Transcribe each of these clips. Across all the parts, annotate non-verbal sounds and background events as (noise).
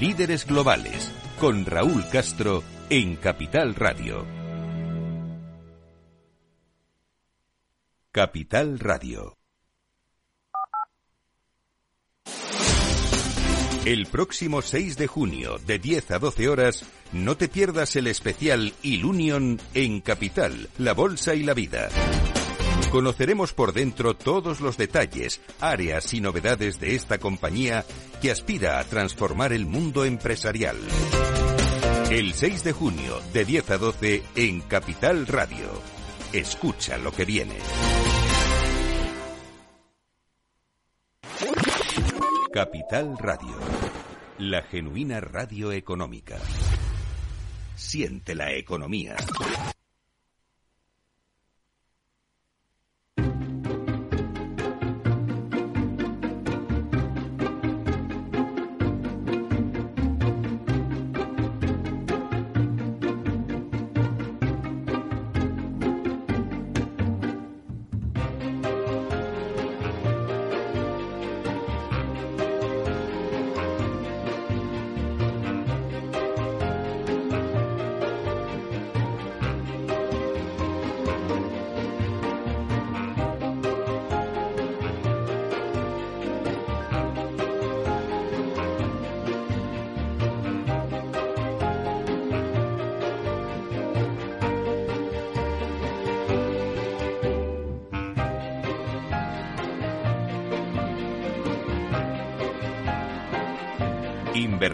Líderes Globales, con Raúl Castro en Capital Radio. Capital Radio. El próximo 6 de junio, de 10 a 12 horas, no te pierdas el especial Ilunion en Capital, la Bolsa y la Vida. Conoceremos por dentro todos los detalles, áreas y novedades de esta compañía que aspira a transformar el mundo empresarial. El 6 de junio, de 10 a 12, en Capital Radio. Escucha lo que viene. Capital Radio. La genuina radio económica. Siente la economía.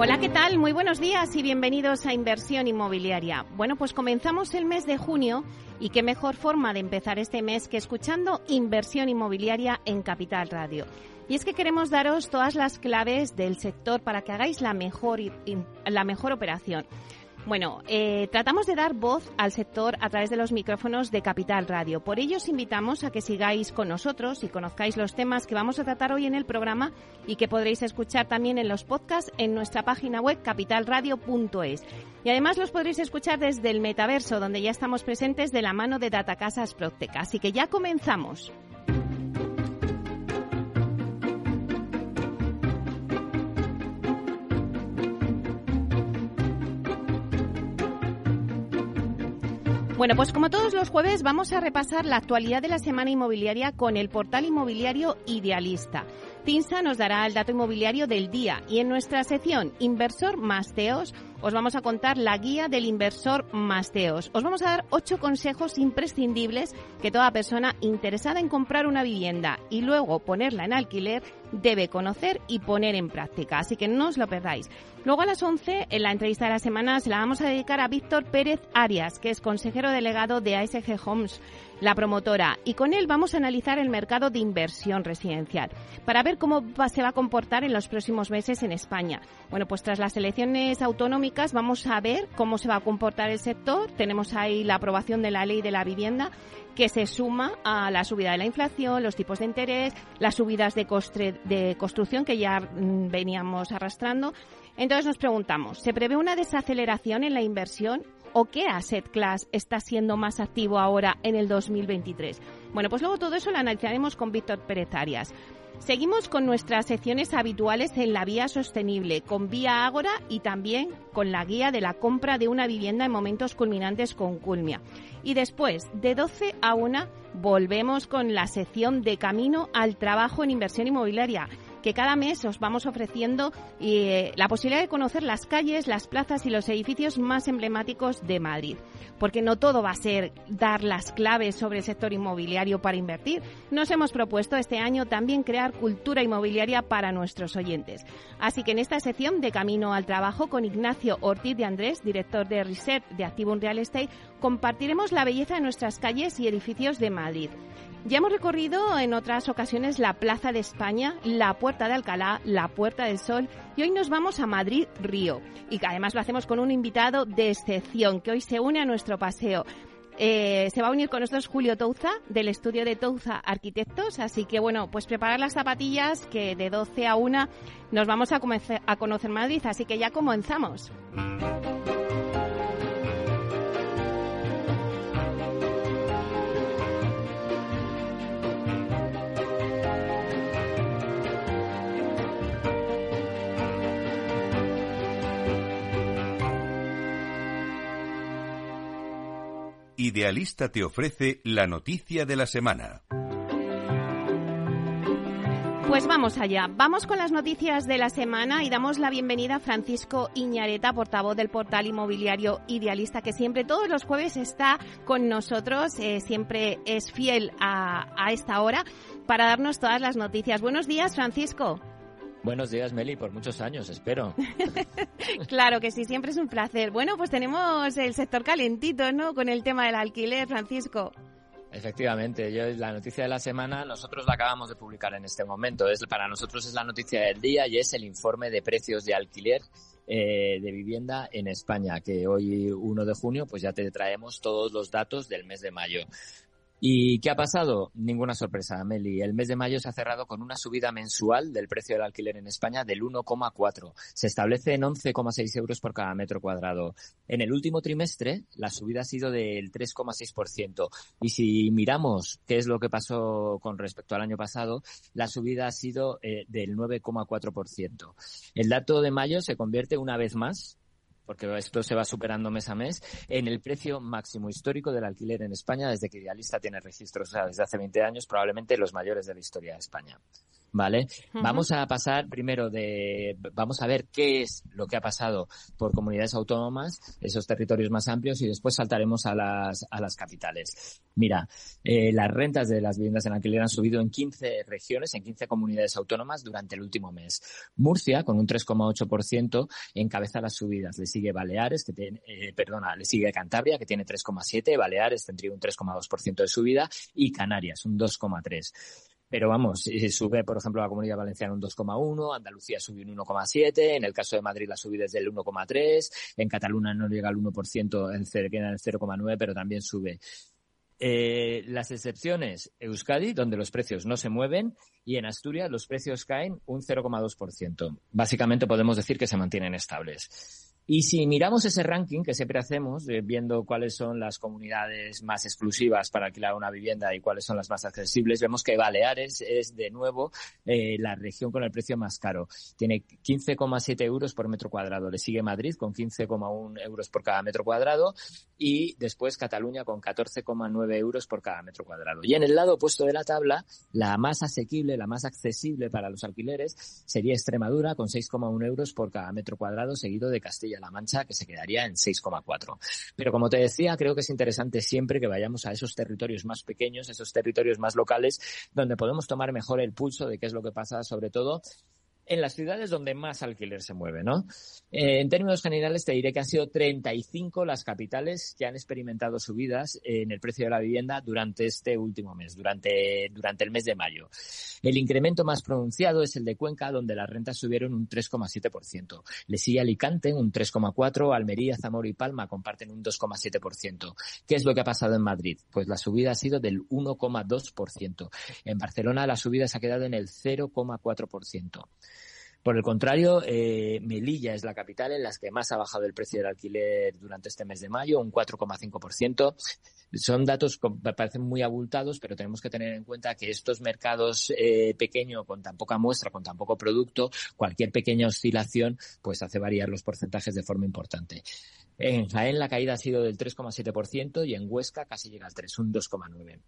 Hola, ¿qué tal? Muy buenos días y bienvenidos a Inversión Inmobiliaria. Bueno, pues comenzamos el mes de junio y qué mejor forma de empezar este mes que escuchando Inversión Inmobiliaria en Capital Radio. Y es que queremos daros todas las claves del sector para que hagáis la mejor, la mejor operación. Bueno, eh, tratamos de dar voz al sector a través de los micrófonos de Capital Radio. Por ello os invitamos a que sigáis con nosotros y conozcáis los temas que vamos a tratar hoy en el programa y que podréis escuchar también en los podcasts en nuestra página web capitalradio.es. Y además los podréis escuchar desde el metaverso, donde ya estamos presentes de la mano de Datacasas Proctec. Así que ya comenzamos. Bueno, pues como todos los jueves vamos a repasar la actualidad de la semana inmobiliaria con el portal inmobiliario Idealista. Tinsa nos dará el dato inmobiliario del día y en nuestra sección Inversor Masteos os vamos a contar la guía del inversor Masteos. Os vamos a dar ocho consejos imprescindibles que toda persona interesada en comprar una vivienda y luego ponerla en alquiler debe conocer y poner en práctica. Así que no os lo perdáis. Luego a las 11, en la entrevista de la semana, se la vamos a dedicar a Víctor Pérez Arias, que es consejero delegado de ASG Homes, la promotora. Y con él vamos a analizar el mercado de inversión residencial para ver cómo se va a comportar en los próximos meses en España. Bueno, pues tras las elecciones autonómicas vamos a ver cómo se va a comportar el sector. Tenemos ahí la aprobación de la ley de la vivienda que se suma a la subida de la inflación, los tipos de interés, las subidas de, de construcción que ya mm, veníamos arrastrando. Entonces nos preguntamos, ¿se prevé una desaceleración en la inversión o qué asset class está siendo más activo ahora en el 2023? Bueno, pues luego todo eso lo analizaremos con Víctor Pérez Arias. Seguimos con nuestras secciones habituales en la vía sostenible, con Vía Ágora y también con la guía de la compra de una vivienda en momentos culminantes con Culmia. Y después, de 12 a 1, volvemos con la sección de Camino al Trabajo en Inversión Inmobiliaria que cada mes os vamos ofreciendo eh, la posibilidad de conocer las calles, las plazas y los edificios más emblemáticos de Madrid porque no todo va a ser dar las claves sobre el sector inmobiliario para invertir. Nos hemos propuesto este año también crear cultura inmobiliaria para nuestros oyentes. Así que en esta sección de Camino al Trabajo con Ignacio Ortiz de Andrés, director de Reset de Activum Real Estate, compartiremos la belleza de nuestras calles y edificios de Madrid. Ya hemos recorrido en otras ocasiones la Plaza de España, la Puerta de Alcalá, la Puerta del Sol y hoy nos vamos a Madrid Río. Y además lo hacemos con un invitado de excepción que hoy se une a nuestro paseo. Eh, se va a unir con nosotros Julio Touza del estudio de Touza Arquitectos, así que bueno, pues preparar las zapatillas que de 12 a 1 nos vamos a, a conocer Madrid, así que ya comenzamos. Idealista te ofrece la noticia de la semana. Pues vamos allá. Vamos con las noticias de la semana y damos la bienvenida a Francisco Iñareta, portavoz del portal inmobiliario Idealista, que siempre todos los jueves está con nosotros, eh, siempre es fiel a, a esta hora para darnos todas las noticias. Buenos días, Francisco. Buenos días, Meli, por muchos años, espero. (laughs) claro que sí, siempre es un placer. Bueno, pues tenemos el sector calentito, ¿no? Con el tema del alquiler, Francisco. Efectivamente, yo la noticia de la semana nosotros la acabamos de publicar en este momento. Es para nosotros es la noticia del día y es el informe de precios de alquiler eh, de vivienda en España, que hoy 1 de junio pues ya te traemos todos los datos del mes de mayo. ¿Y qué ha pasado? Ninguna sorpresa, Meli. El mes de mayo se ha cerrado con una subida mensual del precio del alquiler en España del 1,4. Se establece en 11,6 euros por cada metro cuadrado. En el último trimestre, la subida ha sido del 3,6%. Y si miramos qué es lo que pasó con respecto al año pasado, la subida ha sido eh, del 9,4%. El dato de mayo se convierte una vez más porque esto se va superando mes a mes, en el precio máximo histórico del alquiler en España desde que Idealista tiene registros, o sea, desde hace 20 años, probablemente los mayores de la historia de España. ¿Vale? Vamos a pasar primero de, vamos a ver qué es lo que ha pasado por comunidades autónomas, esos territorios más amplios, y después saltaremos a las, a las capitales. Mira, eh, las rentas de las viviendas en alquiler han subido en 15 regiones, en 15 comunidades autónomas durante el último mes. Murcia, con un 3,8%, encabeza las subidas. Le sigue Baleares, que tiene, eh, perdona, le sigue Cantabria, que tiene 3,7%, Baleares tendría un 3,2% de subida, y Canarias, un 2,3%. Pero vamos, sube, por ejemplo, la Comunidad Valenciana un 2,1, Andalucía sube un 1,7, en el caso de Madrid la subida es del 1,3, en Cataluña no llega al 1%, en, queda en el 0,9, pero también sube. Eh, las excepciones, Euskadi, donde los precios no se mueven, y en Asturias los precios caen un 0,2%. Básicamente podemos decir que se mantienen estables. Y si miramos ese ranking que siempre hacemos, eh, viendo cuáles son las comunidades más exclusivas para alquilar una vivienda y cuáles son las más accesibles, vemos que Baleares es de nuevo eh, la región con el precio más caro. Tiene 15,7 euros por metro cuadrado. Le sigue Madrid con 15,1 euros por cada metro cuadrado y después Cataluña con 14,9 euros por cada metro cuadrado. Y en el lado opuesto de la tabla, la más asequible, la más accesible para los alquileres sería Extremadura con 6,1 euros por cada metro cuadrado, seguido de Castilla la Mancha, que se quedaría en 6,4. Pero como te decía, creo que es interesante siempre que vayamos a esos territorios más pequeños, esos territorios más locales, donde podemos tomar mejor el pulso de qué es lo que pasa, sobre todo en las ciudades donde más alquiler se mueve, ¿no? Eh, en términos generales te diré que han sido 35 las capitales que han experimentado subidas en el precio de la vivienda durante este último mes, durante, durante el mes de mayo. El incremento más pronunciado es el de Cuenca, donde las rentas subieron un 3,7%. Le sigue Alicante un 3,4%, Almería, Zamora y Palma comparten un 2,7%. ¿Qué es lo que ha pasado en Madrid? Pues la subida ha sido del 1,2%. En Barcelona la subida se ha quedado en el 0,4%. Por el contrario, eh, Melilla es la capital en la que más ha bajado el precio del alquiler durante este mes de mayo, un 4,5%. Son datos que parecen muy abultados, pero tenemos que tener en cuenta que estos mercados eh, pequeños, con tan poca muestra, con tan poco producto, cualquier pequeña oscilación, pues hace variar los porcentajes de forma importante. En Jaén la caída ha sido del 3,7% y en Huesca casi llega al 3, un 2,9%.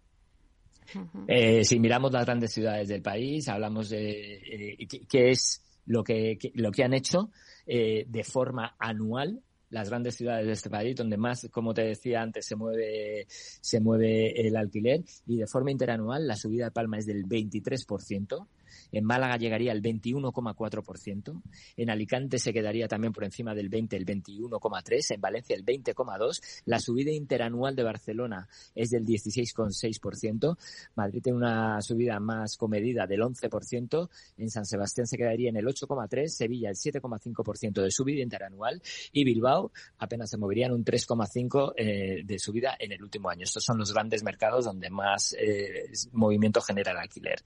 Eh, si miramos las grandes ciudades del país, hablamos de eh, qué es lo que, lo que han hecho eh, de forma anual las grandes ciudades de este país, donde más, como te decía antes, se mueve, se mueve el alquiler y de forma interanual la subida de Palma es del 23%, en Málaga llegaría al 21,4%, en Alicante se quedaría también por encima del 20, el 21,3%, en Valencia el 20,2%, la subida interanual de Barcelona es del 16,6%, Madrid tiene una subida más comedida del 11%, en San Sebastián se quedaría en el 8,3%, Sevilla el 7,5% de subida interanual. Y Bilbao apenas se movería en un 3,5% eh, de subida en el último año. Estos son los grandes mercados donde más eh, movimiento genera el alquiler.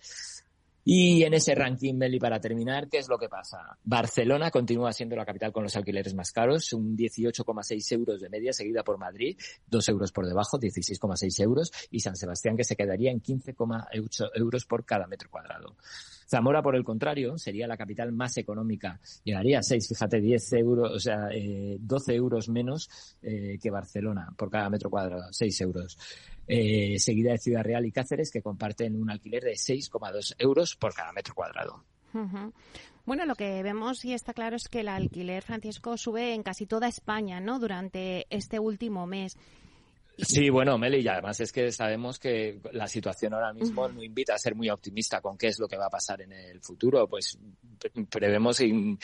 Y en ese ranking, Meli, para terminar, ¿qué es lo que pasa? Barcelona continúa siendo la capital con los alquileres más caros, un 18,6 euros de media, seguida por Madrid, 2 euros por debajo, 16,6 euros, y San Sebastián, que se quedaría en 15,8 euros por cada metro cuadrado. Zamora, por el contrario, sería la capital más económica. Llegaría a 6, fíjate, 10 euros, o sea, eh, 12 euros menos eh, que Barcelona por cada metro cuadrado, 6 euros eh, seguida de Ciudad Real y Cáceres, que comparten un alquiler de 6,2 euros por cada metro cuadrado. Bueno, lo que vemos y está claro es que el alquiler, Francisco, sube en casi toda España, ¿no? Durante este último mes. Sí, bueno, Meli, y además es que sabemos que la situación ahora mismo no invita a ser muy optimista con qué es lo que va a pasar en el futuro. Pues prevemos y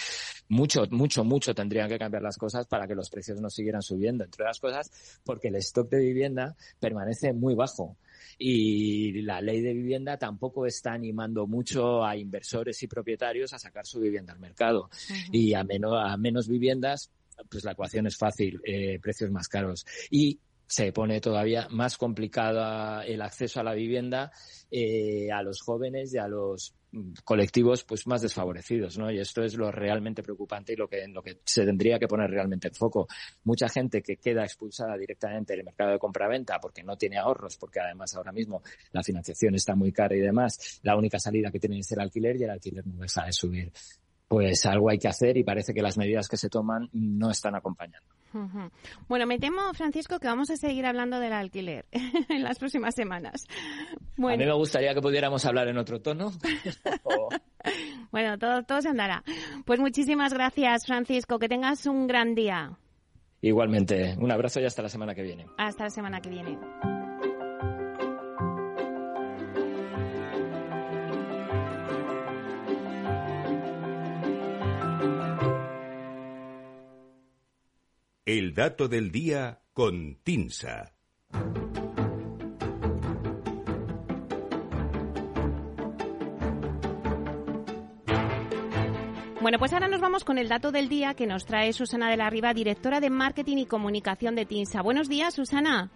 mucho, mucho, mucho tendrían que cambiar las cosas para que los precios no siguieran subiendo, entre otras cosas, porque el stock de vivienda permanece muy bajo y la ley de vivienda tampoco está animando mucho a inversores y propietarios a sacar su vivienda al mercado. Y a menos, a menos viviendas, pues la ecuación es fácil, eh, precios más caros. Y se pone todavía más complicado el acceso a la vivienda eh, a los jóvenes y a los mm, colectivos pues más desfavorecidos, ¿no? Y esto es lo realmente preocupante y lo que en lo que se tendría que poner realmente en foco. Mucha gente que queda expulsada directamente del mercado de compraventa porque no tiene ahorros, porque además ahora mismo la financiación está muy cara y demás, la única salida que tiene es el alquiler y el alquiler no deja de subir. Pues algo hay que hacer y parece que las medidas que se toman no están acompañando. Bueno, me temo, Francisco, que vamos a seguir hablando del alquiler (laughs) en las próximas semanas. A mí me gustaría que pudiéramos hablar en otro tono. (laughs) Bueno, todo, todo se andará. Pues muchísimas gracias, Francisco. Que tengas un gran día. Igualmente, un abrazo y hasta la semana que viene. Hasta la semana que viene. El dato del día con Tinsa. Bueno, pues ahora nos vamos con el dato del día que nos trae Susana de la Riva, directora de Marketing y Comunicación de TINSA. Buenos días, Susana.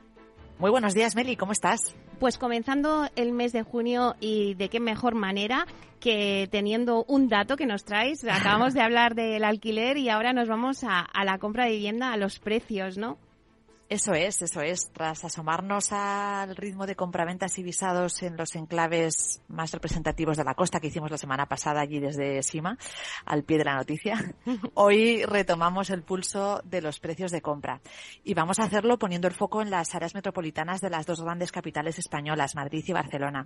Muy buenos días, Meli, ¿cómo estás? Pues comenzando el mes de junio y de qué mejor manera que teniendo un dato que nos traes. (laughs) Acabamos de hablar del alquiler y ahora nos vamos a, a la compra de vivienda, a los precios, ¿no? Eso es, eso es. Tras asomarnos al ritmo de compraventas y visados en los enclaves más representativos de la costa que hicimos la semana pasada allí desde Sima, al pie de la noticia, (laughs) hoy retomamos el pulso de los precios de compra. Y vamos a hacerlo poniendo el foco en las áreas metropolitanas de las dos grandes capitales españolas, Madrid y Barcelona.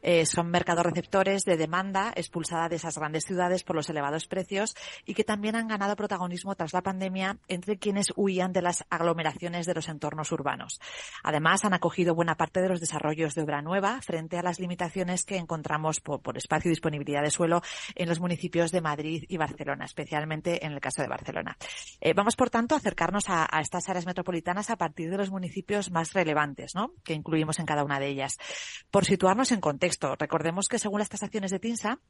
Eh, son mercados receptores de demanda expulsada de esas grandes ciudades por los elevados precios y que también han ganado protagonismo tras la pandemia entre quienes huían de las aglomeraciones de los entornos urbanos. Además, han acogido buena parte de los desarrollos de obra nueva frente a las limitaciones que encontramos por, espacio y disponibilidad de suelo en los municipios de Madrid y Barcelona, especialmente en el caso de Barcelona. Eh, vamos, por tanto, a acercarnos a, a, estas áreas metropolitanas a partir de los municipios más relevantes, ¿no? Que incluimos en cada una de ellas. Por situarnos en contexto, recordemos que según las tasaciones de TINSA,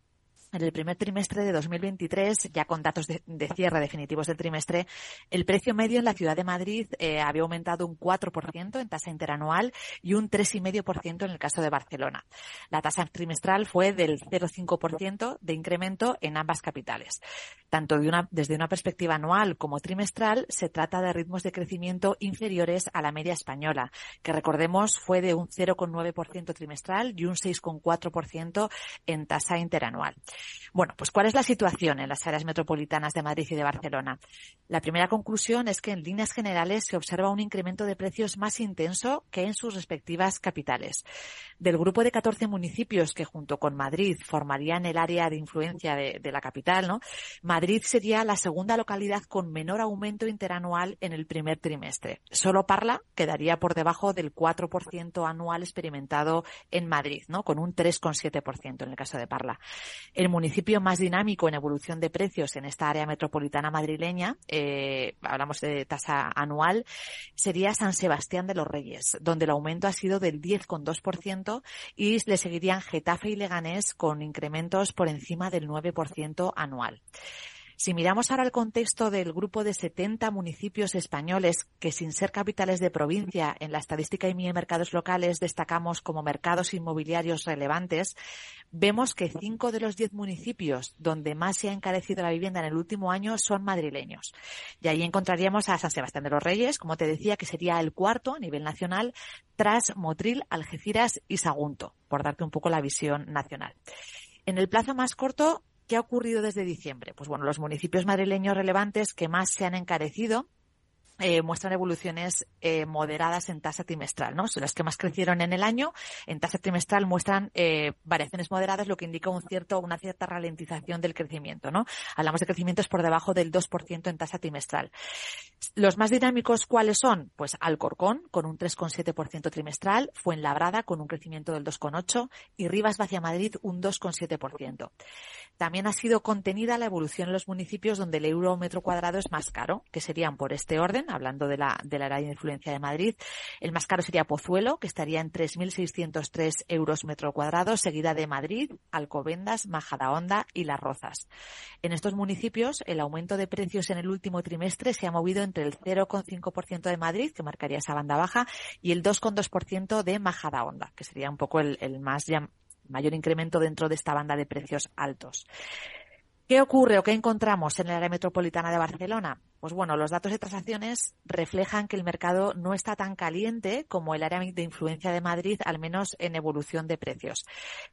en el primer trimestre de 2023, ya con datos de, cierre definitivos del trimestre, el precio medio en la ciudad de Madrid eh, había aumentado un 4% en tasa interanual y un 3,5% en el caso de Barcelona. La tasa trimestral fue del 0,5% de incremento en ambas capitales. Tanto desde una perspectiva anual como trimestral, se trata de ritmos de crecimiento inferiores a la media española, que recordemos fue de un 0,9% trimestral y un 6,4% en tasa interanual. Bueno, pues ¿cuál es la situación en las áreas metropolitanas de Madrid y de Barcelona? La primera conclusión es que en líneas generales se observa un incremento de precios más intenso que en sus respectivas capitales. Del grupo de 14 municipios que junto con Madrid formarían el área de influencia de, la capital, ¿no? Madrid sería la segunda localidad con menor aumento interanual en el primer trimestre. Solo Parla quedaría por debajo del 4% anual experimentado en Madrid, ¿no? Con un 3,7% en el caso de Parla. Municipio más dinámico en evolución de precios en esta área metropolitana madrileña, eh, hablamos de tasa anual, sería San Sebastián de los Reyes, donde el aumento ha sido del 10,2% y le seguirían Getafe y Leganés con incrementos por encima del 9% anual. Si miramos ahora el contexto del grupo de 70 municipios españoles que sin ser capitales de provincia en la estadística y mercados locales destacamos como mercados inmobiliarios relevantes, vemos que cinco de los diez municipios donde más se ha encarecido la vivienda en el último año son madrileños. Y ahí encontraríamos a San Sebastián de los Reyes, como te decía, que sería el cuarto a nivel nacional tras Motril, Algeciras y Sagunto, por darte un poco la visión nacional. En el plazo más corto, ¿Qué ha ocurrido desde diciembre? Pues bueno, los municipios madrileños relevantes que más se han encarecido eh, muestran evoluciones eh, moderadas en tasa trimestral, ¿no? Son las que más crecieron en el año. En tasa trimestral muestran eh, variaciones moderadas, lo que indica un cierto, una cierta ralentización del crecimiento, ¿no? Hablamos de crecimientos por debajo del 2% en tasa trimestral. Los más dinámicos, ¿cuáles son? Pues Alcorcón, con un 3,7% trimestral, Fuenlabrada, con un crecimiento del 2,8% y Rivas Vacia Madrid, un 2,7%. También ha sido contenida la evolución en los municipios donde el euro metro cuadrado es más caro, que serían por este orden, hablando de la, de la área de influencia de Madrid. El más caro sería Pozuelo, que estaría en 3.603 euros metro cuadrado, seguida de Madrid, Alcobendas, Majadahonda y Las Rozas. En estos municipios, el aumento de precios en el último trimestre se ha movido entre el 0,5% de Madrid, que marcaría esa banda baja, y el 2,2% de Majadahonda, que sería un poco el, el más mayor incremento dentro de esta banda de precios altos. ¿Qué ocurre o qué encontramos en el área metropolitana de Barcelona? Pues bueno, los datos de transacciones reflejan que el mercado no está tan caliente como el área de influencia de Madrid, al menos en evolución de precios.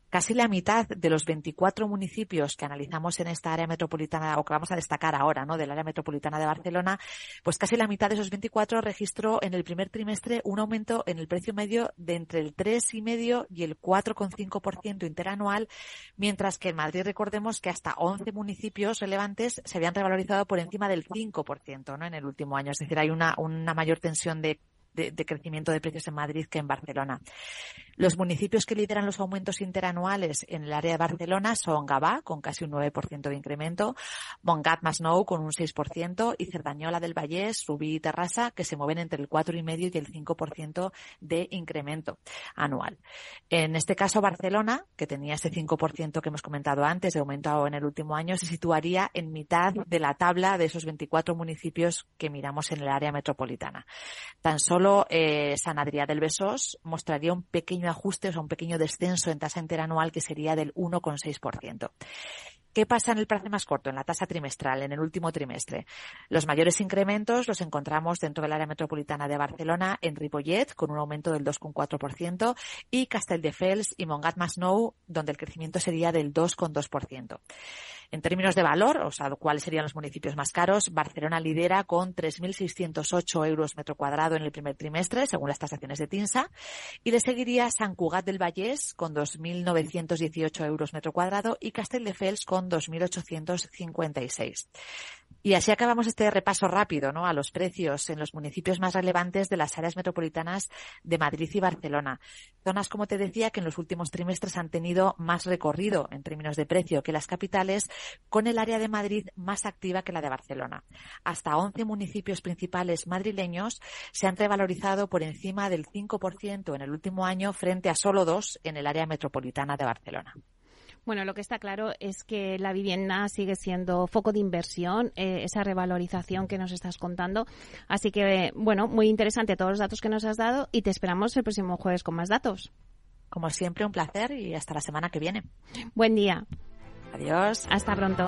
Casi la mitad de los 24 municipios que analizamos en esta área metropolitana, o que vamos a destacar ahora, ¿no? Del área metropolitana de Barcelona, pues casi la mitad de esos 24 registró en el primer trimestre un aumento en el precio medio de entre el 3,5 y el 4,5% interanual, mientras que en Madrid recordemos que hasta 11 municipios relevantes se habían revalorizado por encima del 5%. ¿No? en el último año. Es decir, hay una, una mayor tensión de de, crecimiento de precios en Madrid que en Barcelona. Los municipios que lideran los aumentos interanuales en el área de Barcelona son Gabá, con casi un 9% de incremento, Montgat Masnou, con un 6%, y Cerdañola del Vallés, Rubí y Terrassa, que se mueven entre el 4,5% y el 5% de incremento anual. En este caso, Barcelona, que tenía ese 5% que hemos comentado antes de aumento en el último año, se situaría en mitad de la tabla de esos 24 municipios que miramos en el área metropolitana. Tan solo solo eh, San Adrià del Besós mostraría un pequeño ajuste, o sea, un pequeño descenso en tasa interanual que sería del 1,6%. ¿Qué pasa en el plazo más corto, en la tasa trimestral, en el último trimestre? Los mayores incrementos los encontramos dentro del área metropolitana de Barcelona, en Ripollet, con un aumento del 2,4%, y Castelldefels y Montgat-Masnou, donde el crecimiento sería del 2,2%. En términos de valor, o sea, cuáles serían los municipios más caros, Barcelona lidera con 3.608 euros metro cuadrado en el primer trimestre, según las tasaciones de TINSA, y le seguiría San Cugat del Vallés con 2.918 euros metro cuadrado y Castelldefels con 2.856. Y así acabamos este repaso rápido ¿no? a los precios en los municipios más relevantes de las áreas metropolitanas de Madrid y Barcelona. Zonas, como te decía, que en los últimos trimestres han tenido más recorrido en términos de precio que las capitales, con el área de Madrid más activa que la de Barcelona. Hasta 11 municipios principales madrileños se han revalorizado por encima del 5% en el último año frente a solo dos en el área metropolitana de Barcelona. Bueno, lo que está claro es que la vivienda sigue siendo foco de inversión, eh, esa revalorización que nos estás contando. Así que, bueno, muy interesante todos los datos que nos has dado y te esperamos el próximo jueves con más datos. Como siempre, un placer y hasta la semana que viene. Buen día. Adiós. Hasta pronto.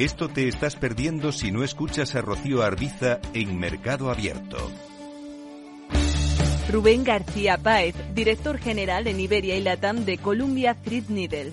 Esto te estás perdiendo si no escuchas a Rocío Arbiza en Mercado Abierto. Rubén García Páez, director general en Iberia y Latam de Columbia Threadneedle.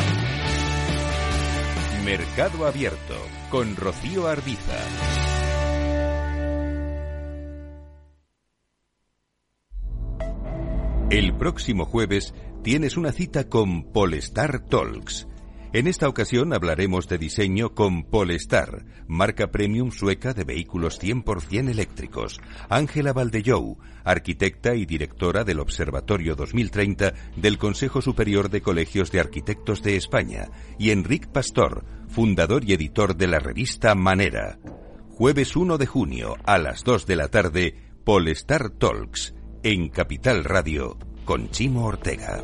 Mercado Abierto con Rocío Arbiza. El próximo jueves tienes una cita con Polestar Talks en esta ocasión hablaremos de diseño con Polestar, marca premium sueca de vehículos 100% eléctricos. Ángela Valdellou, arquitecta y directora del Observatorio 2030 del Consejo Superior de Colegios de Arquitectos de España. Y Enric Pastor, fundador y editor de la revista Manera. Jueves 1 de junio a las 2 de la tarde, Polestar Talks, en Capital Radio, con Chimo Ortega.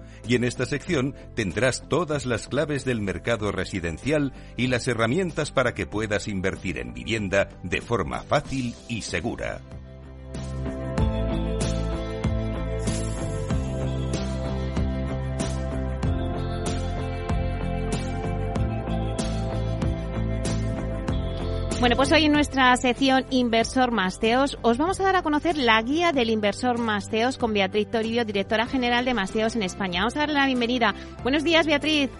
y en esta sección tendrás todas las claves del mercado residencial y las herramientas para que puedas invertir en vivienda de forma fácil y segura. Bueno, pues hoy en nuestra sección Inversor Masteos os vamos a dar a conocer la guía del Inversor Masteos con Beatriz Toribio, directora general de Masteos en España. Vamos a darle la bienvenida. Buenos días, Beatriz.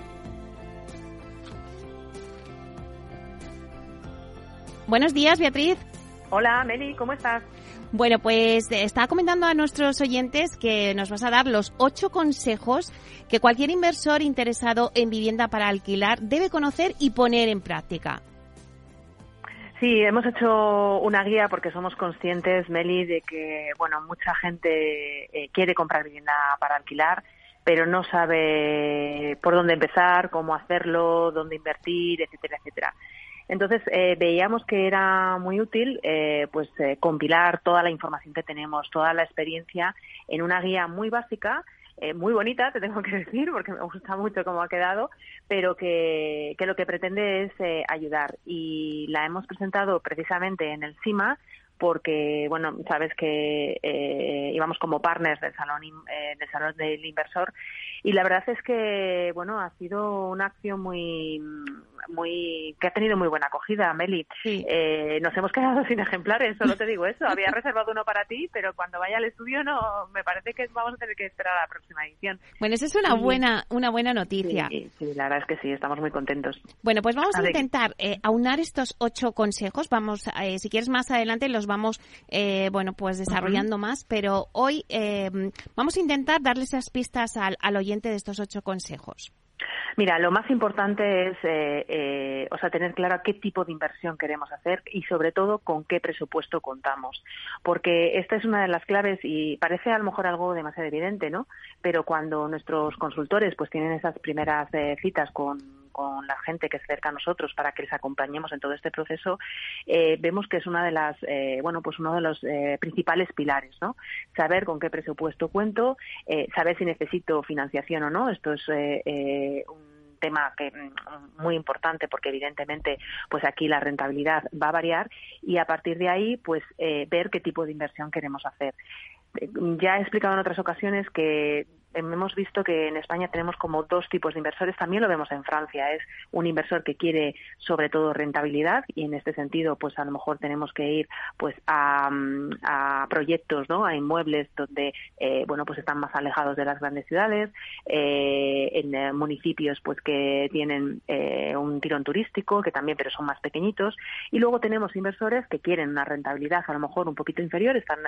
Buenos días, Beatriz. Hola, Meli, ¿cómo estás? Bueno, pues estaba comentando a nuestros oyentes que nos vas a dar los ocho consejos que cualquier inversor interesado en vivienda para alquilar debe conocer y poner en práctica. Sí, hemos hecho una guía porque somos conscientes, Meli, de que bueno mucha gente eh, quiere comprar vivienda para alquilar, pero no sabe por dónde empezar, cómo hacerlo, dónde invertir, etcétera, etcétera. Entonces eh, veíamos que era muy útil eh, pues compilar toda la información que tenemos, toda la experiencia en una guía muy básica eh, muy bonita, te tengo que (laughs) decir, porque me gusta mucho cómo ha quedado, pero que, que lo que pretende es eh, ayudar. Y la hemos presentado precisamente en el CIMA porque, bueno, sabes que eh, íbamos como partners del salón, eh, del salón del inversor y la verdad es que, bueno, ha sido una acción muy, muy, que ha tenido muy buena acogida, Meli. Eh, nos hemos quedado (laughs) sin ejemplares, solo te digo eso. Había (laughs) reservado uno para ti, pero cuando vaya al estudio no, me parece que vamos a tener que esperar a la próxima edición. Bueno, esa es una buena, una buena noticia. Sí, la verdad es que sí, estamos muy contentos. Bueno, pues vamos a, intentar eh, aunar estos ocho consejos. Vamos, eh, si quieres más adelante los vamos, eh, bueno, pues desarrollando más, pero hoy eh, vamos a intentar darle esas pistas al, al oyente de estos ocho consejos. Mira, lo más importante es, eh, eh, o sea, tener claro qué tipo de inversión queremos hacer y, sobre todo, con qué presupuesto contamos. Porque esta es una de las claves y parece a lo mejor algo demasiado evidente, ¿no? Pero cuando nuestros consultores, pues, tienen esas primeras eh, citas con con la gente que se acerca a nosotros para que les acompañemos en todo este proceso, eh, vemos que es una de las, eh, bueno, pues uno de los eh, principales pilares, ¿no? Saber con qué presupuesto cuento, saber si necesito financiación o no. Esto es un tema que mm, muy importante porque evidentemente pues aquí la rentabilidad va a variar y a partir de ahí pues ver qué tipo de inversión queremos hacer ya he explicado en otras ocasiones que hemos visto que en España tenemos como dos tipos de inversores, también lo vemos en Francia, es un inversor que quiere sobre todo rentabilidad y en este sentido pues a lo mejor tenemos que ir pues a, proyectos, ¿no? a inmuebles donde eh, bueno pues están más alejados de las grandes ciudades, eh, en eh, municipios pues que tienen un tirón turístico que también pero son más pequeñitos y luego tenemos inversores que quieren una rentabilidad a lo mejor un poquito inferior, están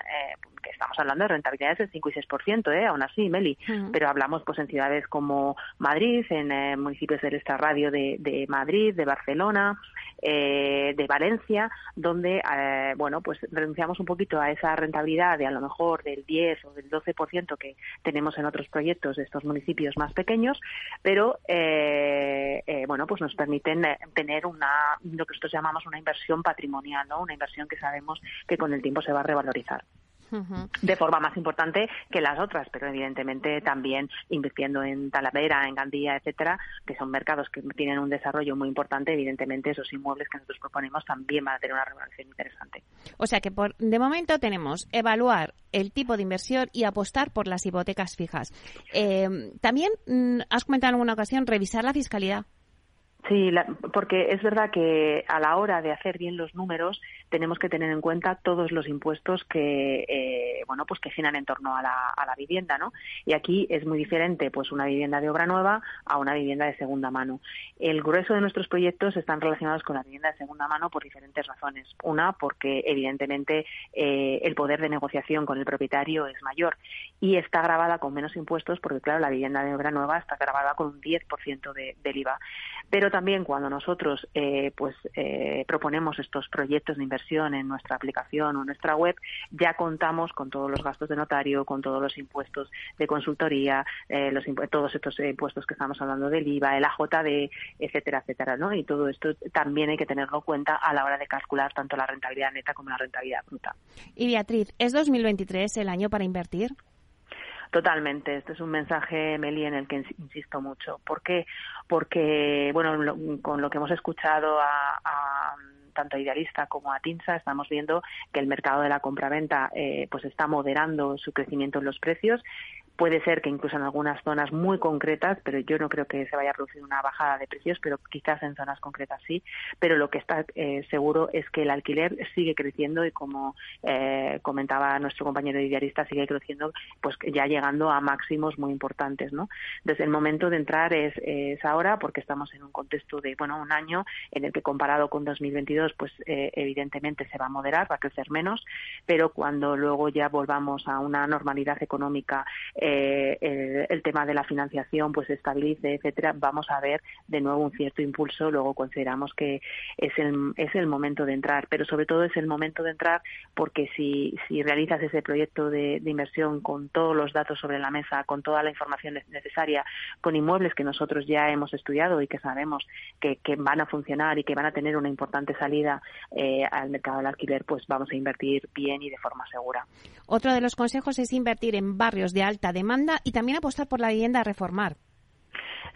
que estamos hablando de rentabilidades del 5 y 6%, ¿eh? aún así, Meli pero hablamos pues en ciudades como Madrid, en eh, municipios del extrarradio de, de Madrid, de Barcelona, eh, de Valencia, donde eh, bueno pues renunciamos un poquito a esa rentabilidad de a lo mejor del 10 o del 12% que tenemos en otros proyectos de estos municipios más pequeños, pero bueno pues nos permiten tener una lo que nosotros llamamos una inversión patrimonial, ¿no? una inversión que sabemos que con el tiempo se va a revalorizar de forma más importante que las otras, pero evidentemente también invirtiendo en Talavera, en Gandía, etcétera, que son mercados que tienen un desarrollo muy importante, evidentemente esos inmuebles que nosotros proponemos también van a tener una remuneración interesante. O sea que por, de momento tenemos evaluar el tipo de inversión y apostar por las hipotecas fijas. Eh, también mm, has comentado en alguna ocasión revisar la fiscalidad. Sí, porque es verdad que a la hora de hacer bien los números tenemos que tener en cuenta todos los impuestos que eh, bueno pues que giran en torno a la, a la, vivienda, ¿no? Y aquí es muy diferente pues una vivienda de obra nueva a una vivienda de segunda mano. El grueso de nuestros proyectos están relacionados con la vivienda de segunda mano por diferentes razones. Una porque evidentemente eh, el poder de negociación con el propietario es mayor y está grabada con menos impuestos porque claro la vivienda de obra nueva está grabada con un 10% de, del IVA. Pero también cuando nosotros eh, pues eh, proponemos estos proyectos de inversión en nuestra aplicación o en nuestra web, ya contamos con todos los gastos de notario, con todos los impuestos de consultoría, eh, los todos estos impuestos que estamos hablando del IVA, el AJD, etcétera, etcétera, ¿no? Y todo esto también hay que tenerlo en cuenta a la hora de calcular tanto la rentabilidad neta como la rentabilidad bruta. Y Beatriz, ¿es 2023 el año para invertir? Totalmente. Este es un mensaje, Meli, en el que insisto mucho. ¿Por qué? Porque, bueno, con lo que hemos escuchado a, tanto a Idealista como a Tinsa, estamos viendo que el mercado de la compraventa eh, pues está moderando su crecimiento en los precios Puede ser que incluso en algunas zonas muy concretas, pero yo no creo que se vaya a producir una bajada de precios, pero quizás en zonas concretas sí. Pero lo que está eh, seguro es que el alquiler sigue creciendo y como eh, comentaba nuestro compañero idealista, sigue creciendo, pues ya llegando a máximos muy importantes, ¿no? Desde el momento de entrar es, es ahora, porque estamos en un contexto de, bueno, un año en el que comparado con 2022, pues eh, evidentemente se va a moderar, va a crecer menos, pero cuando luego ya volvamos a una normalidad económica eh, el, tema de la financiación pues se estabilice, etcétera, vamos a ver de nuevo un cierto impulso. Luego consideramos que es el, es el momento de entrar, pero sobre todo es el momento de entrar porque si, si realizas ese proyecto de, inversión con todos los datos sobre la mesa, con toda la información necesaria, con inmuebles que nosotros ya hemos estudiado y que sabemos que, van a funcionar y que van a tener una importante salida eh, al mercado del alquiler, pues vamos a invertir bien y de forma segura. Otro de los consejos es invertir en barrios de alta demanda y también apostar por la vivienda a reformar.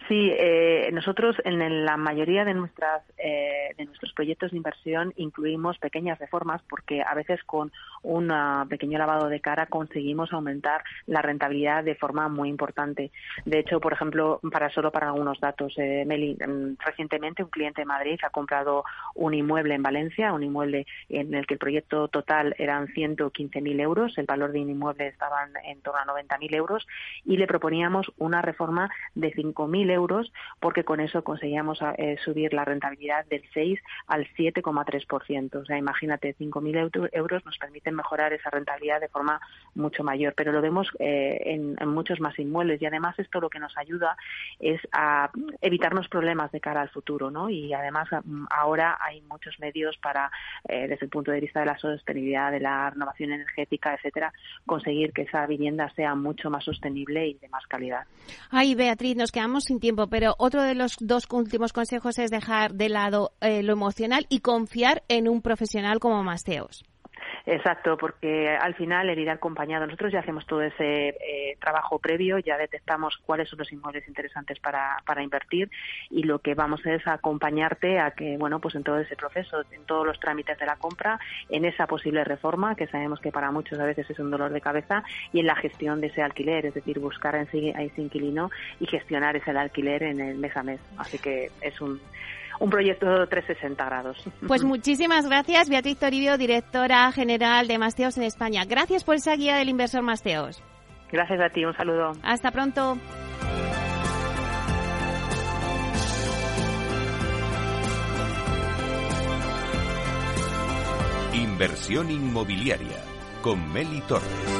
Sí, eh, nosotros en la mayoría de nuestras eh, de nuestros proyectos de inversión incluimos pequeñas reformas porque a veces con un pequeño lavado de cara conseguimos aumentar la rentabilidad de forma muy importante. De hecho, por ejemplo, para solo para algunos datos, eh, Meli, mm, recientemente un cliente de Madrid ha comprado un inmueble en Valencia, un inmueble en el que el proyecto total eran 115.000 euros, el valor de un inmueble estaba en torno a 90.000 euros y le proponíamos una reforma de 5.000 euros porque con eso conseguíamos eh, subir la rentabilidad del 6 al 7,3%. O sea, imagínate, 5.000 euros nos permiten mejorar esa rentabilidad de forma mucho mayor, pero lo vemos eh, en, muchos más inmuebles y además esto lo que nos ayuda es a evitarnos problemas de cara al futuro, ¿no? Y además mm, ahora hay muchos medios para, eh, desde el punto de vista de la sostenibilidad, de la renovación energética, etcétera, conseguir que esa vivienda sea mucho más sostenible y de más calidad. Ay, Beatriz, nos quedamos sin tiempo, pero otro de los dos últimos consejos es dejar de lado eh, lo emocional y confiar en un profesional como Masteos. Exacto, porque al final el ir acompañado, nosotros ya hacemos todo ese eh, trabajo previo, ya detectamos cuáles son los inmuebles interesantes para, para invertir y lo que vamos es acompañarte a que, bueno, pues en todo ese proceso, en todos los trámites de la compra, en esa posible reforma, que sabemos que para muchos a veces es un dolor de cabeza, y en la gestión de ese alquiler, es decir, buscar a ese inquilino y gestionar ese alquiler en el mes a mes. Así que es un un proyecto 360 grados. Pues muchísimas gracias, Beatriz Toribio, directora general de Masteos en España. Gracias por esa guía del inversor Masteos. Gracias a ti, un saludo. Hasta pronto. Inversión inmobiliaria con Meli Torres.